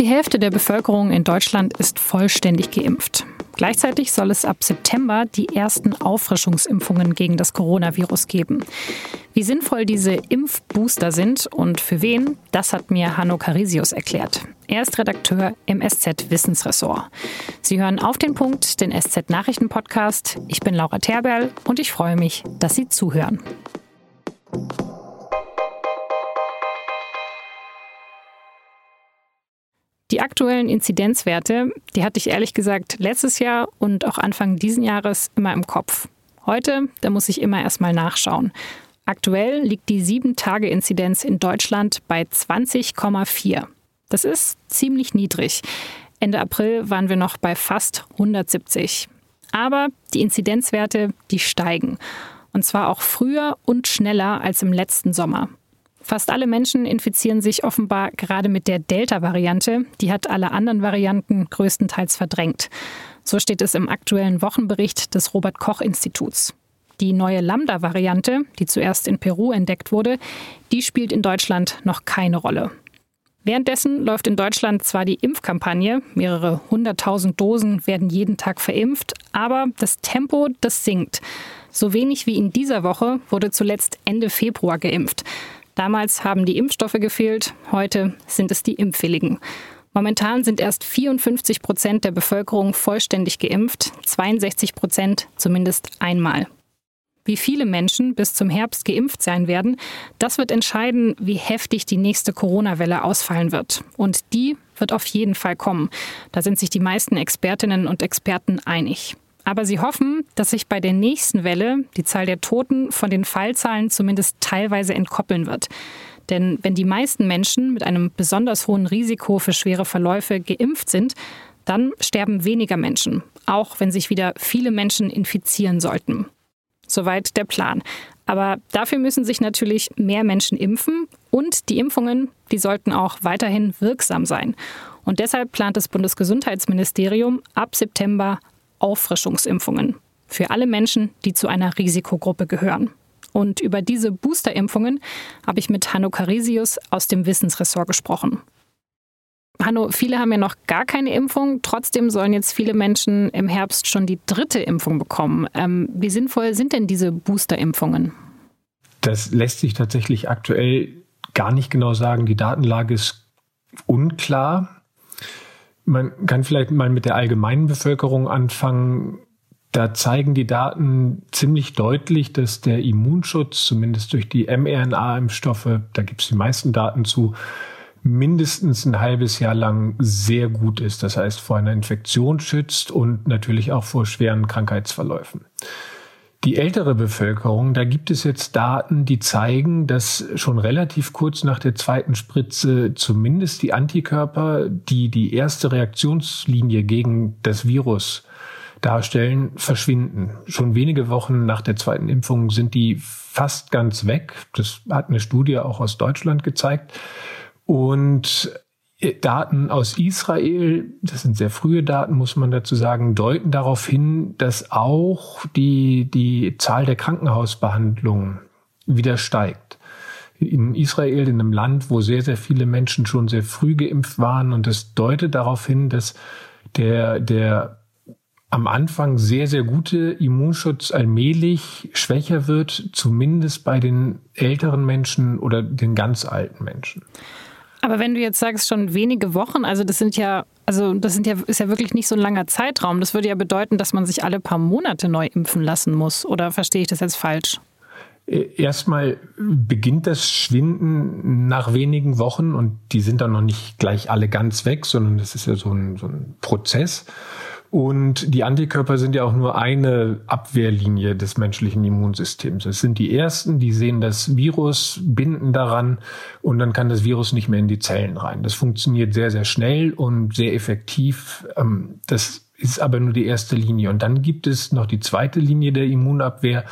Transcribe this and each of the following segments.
die Hälfte der Bevölkerung in Deutschland ist vollständig geimpft. Gleichzeitig soll es ab September die ersten Auffrischungsimpfungen gegen das Coronavirus geben. Wie sinnvoll diese Impfbooster sind und für wen, das hat mir Hanno Carisius erklärt. Er ist Redakteur im SZ Wissensressort. Sie hören auf den Punkt den SZ Nachrichten Podcast. Ich bin Laura Terberl und ich freue mich, dass Sie zuhören. Die aktuellen Inzidenzwerte, die hatte ich ehrlich gesagt letztes Jahr und auch Anfang diesen Jahres immer im Kopf. Heute, da muss ich immer erstmal nachschauen. Aktuell liegt die 7-Tage-Inzidenz in Deutschland bei 20,4. Das ist ziemlich niedrig. Ende April waren wir noch bei fast 170. Aber die Inzidenzwerte, die steigen. Und zwar auch früher und schneller als im letzten Sommer. Fast alle Menschen infizieren sich offenbar gerade mit der Delta-Variante. Die hat alle anderen Varianten größtenteils verdrängt. So steht es im aktuellen Wochenbericht des Robert Koch Instituts. Die neue Lambda-Variante, die zuerst in Peru entdeckt wurde, die spielt in Deutschland noch keine Rolle. Währenddessen läuft in Deutschland zwar die Impfkampagne, mehrere hunderttausend Dosen werden jeden Tag verimpft, aber das Tempo, das sinkt. So wenig wie in dieser Woche wurde zuletzt Ende Februar geimpft. Damals haben die Impfstoffe gefehlt, heute sind es die Impfwilligen. Momentan sind erst 54 Prozent der Bevölkerung vollständig geimpft, 62 Prozent zumindest einmal. Wie viele Menschen bis zum Herbst geimpft sein werden, das wird entscheiden, wie heftig die nächste Corona-Welle ausfallen wird. Und die wird auf jeden Fall kommen. Da sind sich die meisten Expertinnen und Experten einig. Aber sie hoffen, dass sich bei der nächsten Welle die Zahl der Toten von den Fallzahlen zumindest teilweise entkoppeln wird. Denn wenn die meisten Menschen mit einem besonders hohen Risiko für schwere Verläufe geimpft sind, dann sterben weniger Menschen, auch wenn sich wieder viele Menschen infizieren sollten. Soweit der Plan. Aber dafür müssen sich natürlich mehr Menschen impfen und die Impfungen, die sollten auch weiterhin wirksam sein. Und deshalb plant das Bundesgesundheitsministerium ab September Auffrischungsimpfungen für alle Menschen, die zu einer Risikogruppe gehören. Und über diese Boosterimpfungen habe ich mit Hanno Carisius aus dem Wissensressort gesprochen. Hanno, viele haben ja noch gar keine Impfung. Trotzdem sollen jetzt viele Menschen im Herbst schon die dritte Impfung bekommen. Ähm, wie sinnvoll sind denn diese Boosterimpfungen? Das lässt sich tatsächlich aktuell gar nicht genau sagen. Die Datenlage ist unklar. Man kann vielleicht mal mit der allgemeinen Bevölkerung anfangen. Da zeigen die Daten ziemlich deutlich, dass der Immunschutz, zumindest durch die mRNA-Impfstoffe, da gibt es die meisten Daten zu, mindestens ein halbes Jahr lang sehr gut ist. Das heißt, vor einer Infektion schützt und natürlich auch vor schweren Krankheitsverläufen. Die ältere Bevölkerung, da gibt es jetzt Daten, die zeigen, dass schon relativ kurz nach der zweiten Spritze zumindest die Antikörper, die die erste Reaktionslinie gegen das Virus darstellen, verschwinden. Schon wenige Wochen nach der zweiten Impfung sind die fast ganz weg. Das hat eine Studie auch aus Deutschland gezeigt. Und Daten aus Israel, das sind sehr frühe Daten, muss man dazu sagen, deuten darauf hin, dass auch die, die Zahl der Krankenhausbehandlungen wieder steigt. In Israel, in einem Land, wo sehr, sehr viele Menschen schon sehr früh geimpft waren. Und das deutet darauf hin, dass der, der am Anfang sehr, sehr gute Immunschutz allmählich schwächer wird, zumindest bei den älteren Menschen oder den ganz alten Menschen. Aber wenn du jetzt sagst, schon wenige Wochen, also das sind ja, also das sind ja, ist ja wirklich nicht so ein langer Zeitraum. Das würde ja bedeuten, dass man sich alle paar Monate neu impfen lassen muss. Oder verstehe ich das jetzt falsch? Äh, erstmal beginnt das Schwinden nach wenigen Wochen und die sind dann noch nicht gleich alle ganz weg, sondern das ist ja so ein, so ein Prozess. Und die Antikörper sind ja auch nur eine Abwehrlinie des menschlichen Immunsystems. Es sind die ersten, die sehen das Virus, binden daran und dann kann das Virus nicht mehr in die Zellen rein. Das funktioniert sehr, sehr schnell und sehr effektiv. Ähm, das ist aber nur die erste Linie. Und dann gibt es noch die zweite Linie der Immunabwehr,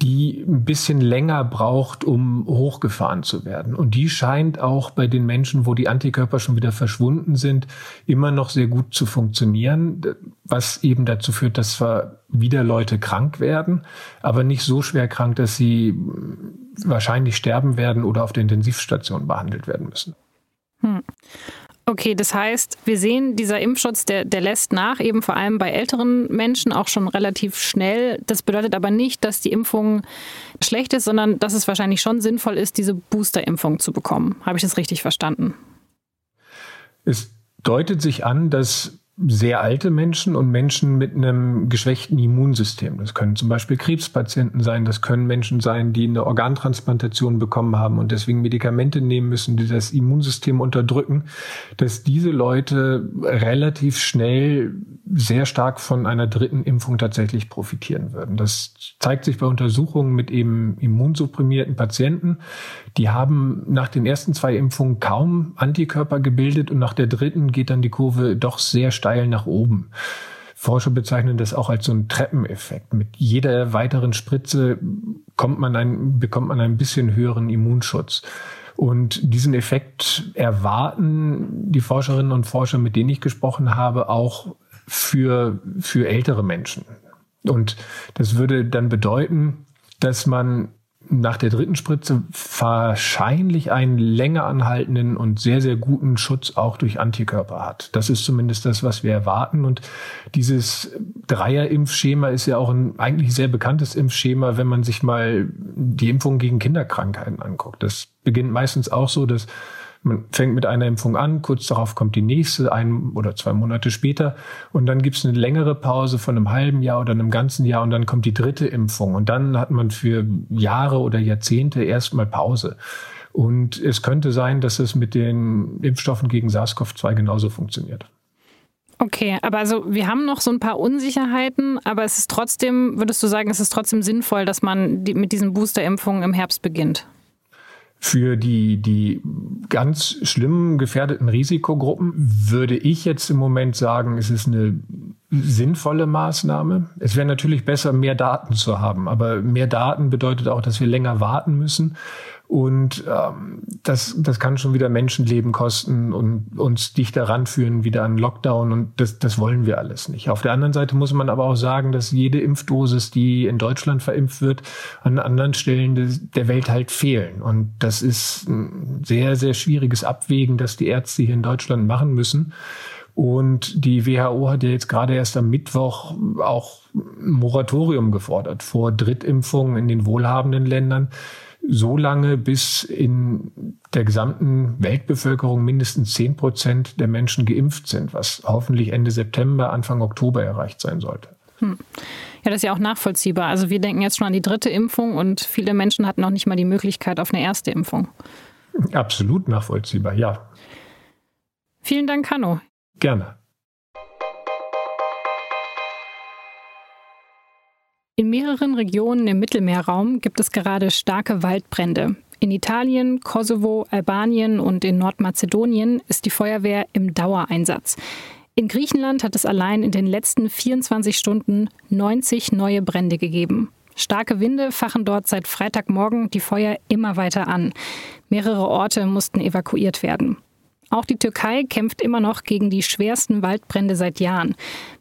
die ein bisschen länger braucht, um hochgefahren zu werden. Und die scheint auch bei den Menschen, wo die Antikörper schon wieder verschwunden sind, immer noch sehr gut zu funktionieren, was eben dazu führt, dass zwar wieder Leute krank werden, aber nicht so schwer krank, dass sie wahrscheinlich sterben werden oder auf der Intensivstation behandelt werden müssen. Hm. Okay, das heißt, wir sehen, dieser Impfschutz, der, der lässt nach, eben vor allem bei älteren Menschen auch schon relativ schnell. Das bedeutet aber nicht, dass die Impfung schlecht ist, sondern dass es wahrscheinlich schon sinnvoll ist, diese Boosterimpfung zu bekommen. Habe ich das richtig verstanden? Es deutet sich an, dass sehr alte Menschen und Menschen mit einem geschwächten Immunsystem. Das können zum Beispiel Krebspatienten sein, das können Menschen sein, die eine Organtransplantation bekommen haben und deswegen Medikamente nehmen müssen, die das Immunsystem unterdrücken, dass diese Leute relativ schnell sehr stark von einer dritten Impfung tatsächlich profitieren würden. Das zeigt sich bei Untersuchungen mit eben immunsupprimierten Patienten. Die haben nach den ersten zwei Impfungen kaum Antikörper gebildet und nach der dritten geht dann die Kurve doch sehr steil nach oben. Forscher bezeichnen das auch als so einen Treppeneffekt. Mit jeder weiteren Spritze kommt man ein, bekommt man ein bisschen höheren Immunschutz. Und diesen Effekt erwarten die Forscherinnen und Forscher, mit denen ich gesprochen habe, auch für, für ältere Menschen. Und das würde dann bedeuten, dass man nach der dritten Spritze wahrscheinlich einen länger anhaltenden und sehr, sehr guten Schutz auch durch Antikörper hat. Das ist zumindest das, was wir erwarten. Und dieses Dreier-Impfschema ist ja auch ein eigentlich sehr bekanntes Impfschema, wenn man sich mal die Impfung gegen Kinderkrankheiten anguckt. Das beginnt meistens auch so, dass man fängt mit einer Impfung an, kurz darauf kommt die nächste, ein oder zwei Monate später. Und dann gibt es eine längere Pause von einem halben Jahr oder einem ganzen Jahr und dann kommt die dritte Impfung. Und dann hat man für Jahre oder Jahrzehnte erstmal Pause. Und es könnte sein, dass es mit den Impfstoffen gegen SARS-CoV-2 genauso funktioniert. Okay, aber also wir haben noch so ein paar Unsicherheiten, aber es ist trotzdem, würdest du sagen, es ist trotzdem sinnvoll, dass man die, mit diesen Boosterimpfungen im Herbst beginnt? Für die, die ganz schlimmen gefährdeten Risikogruppen würde ich jetzt im Moment sagen, es ist eine sinnvolle Maßnahme. Es wäre natürlich besser, mehr Daten zu haben, aber mehr Daten bedeutet auch, dass wir länger warten müssen. Und ähm, das, das kann schon wieder Menschenleben kosten und uns dichter ranführen wieder an Lockdown. Und das, das wollen wir alles nicht. Auf der anderen Seite muss man aber auch sagen, dass jede Impfdosis, die in Deutschland verimpft wird, an anderen Stellen des, der Welt halt fehlen. Und das ist ein sehr, sehr schwieriges Abwägen, das die Ärzte hier in Deutschland machen müssen. Und die WHO hat ja jetzt gerade erst am Mittwoch auch ein Moratorium gefordert vor Drittimpfungen in den wohlhabenden Ländern so lange, bis in der gesamten Weltbevölkerung mindestens zehn Prozent der Menschen geimpft sind, was hoffentlich Ende September, Anfang Oktober erreicht sein sollte. Hm. Ja, das ist ja auch nachvollziehbar. Also wir denken jetzt schon an die dritte Impfung und viele Menschen hatten noch nicht mal die Möglichkeit auf eine erste Impfung. Absolut nachvollziehbar, ja. Vielen Dank, Hanno. Gerne. In mehreren Regionen im Mittelmeerraum gibt es gerade starke Waldbrände. In Italien, Kosovo, Albanien und in Nordmazedonien ist die Feuerwehr im Dauereinsatz. In Griechenland hat es allein in den letzten 24 Stunden 90 neue Brände gegeben. Starke Winde fachen dort seit Freitagmorgen die Feuer immer weiter an. Mehrere Orte mussten evakuiert werden. Auch die Türkei kämpft immer noch gegen die schwersten Waldbrände seit Jahren.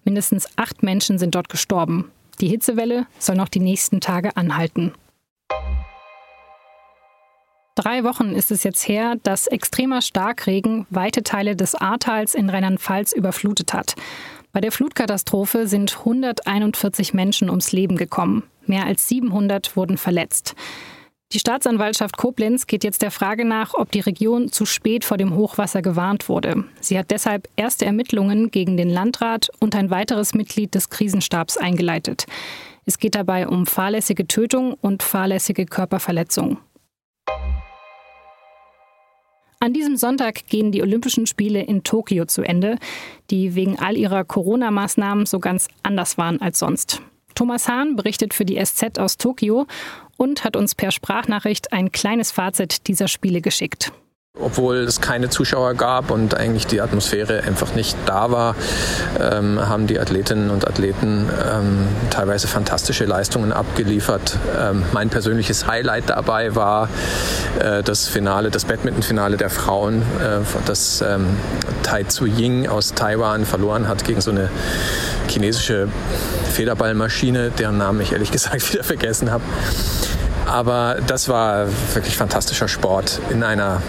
Mindestens acht Menschen sind dort gestorben. Die Hitzewelle soll noch die nächsten Tage anhalten. Drei Wochen ist es jetzt her, dass extremer Starkregen weite Teile des Ahrtals in Rheinland-Pfalz überflutet hat. Bei der Flutkatastrophe sind 141 Menschen ums Leben gekommen. Mehr als 700 wurden verletzt. Die Staatsanwaltschaft Koblenz geht jetzt der Frage nach, ob die Region zu spät vor dem Hochwasser gewarnt wurde. Sie hat deshalb erste Ermittlungen gegen den Landrat und ein weiteres Mitglied des Krisenstabs eingeleitet. Es geht dabei um fahrlässige Tötung und fahrlässige Körperverletzung. An diesem Sonntag gehen die Olympischen Spiele in Tokio zu Ende, die wegen all ihrer Corona-Maßnahmen so ganz anders waren als sonst. Thomas Hahn berichtet für die SZ aus Tokio und hat uns per Sprachnachricht ein kleines Fazit dieser Spiele geschickt. Obwohl es keine Zuschauer gab und eigentlich die Atmosphäre einfach nicht da war, ähm, haben die Athletinnen und Athleten ähm, teilweise fantastische Leistungen abgeliefert. Ähm, mein persönliches Highlight dabei war äh, das Finale, das Badmintonfinale der Frauen, äh, das ähm, Tai Tzu Ying aus Taiwan verloren hat gegen so eine chinesische Federballmaschine, deren Namen ich ehrlich gesagt wieder vergessen habe. Aber das war wirklich fantastischer Sport in einer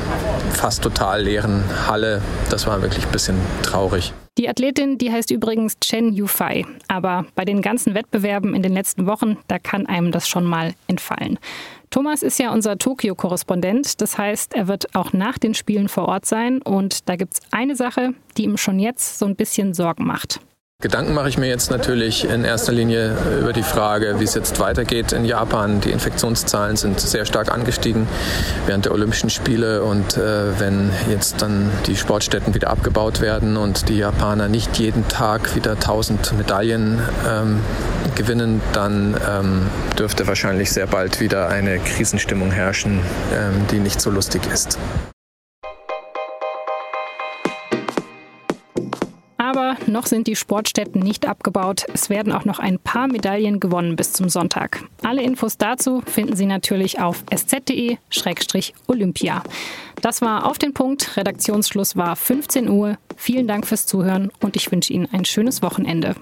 fast total leeren Halle. Das war wirklich ein bisschen traurig. Die Athletin, die heißt übrigens Chen Yufei. Aber bei den ganzen Wettbewerben in den letzten Wochen, da kann einem das schon mal entfallen. Thomas ist ja unser Tokio-Korrespondent. Das heißt, er wird auch nach den Spielen vor Ort sein. Und da gibt es eine Sache, die ihm schon jetzt so ein bisschen Sorgen macht. Gedanken mache ich mir jetzt natürlich in erster Linie über die Frage, wie es jetzt weitergeht in Japan. Die Infektionszahlen sind sehr stark angestiegen während der Olympischen Spiele und äh, wenn jetzt dann die Sportstätten wieder abgebaut werden und die Japaner nicht jeden Tag wieder 1000 Medaillen ähm, gewinnen, dann ähm, dürfte wahrscheinlich sehr bald wieder eine Krisenstimmung herrschen, ähm, die nicht so lustig ist. Noch sind die Sportstätten nicht abgebaut. Es werden auch noch ein paar Medaillen gewonnen bis zum Sonntag. Alle Infos dazu finden Sie natürlich auf sz.de-olympia. Das war auf den Punkt. Redaktionsschluss war 15 Uhr. Vielen Dank fürs Zuhören und ich wünsche Ihnen ein schönes Wochenende.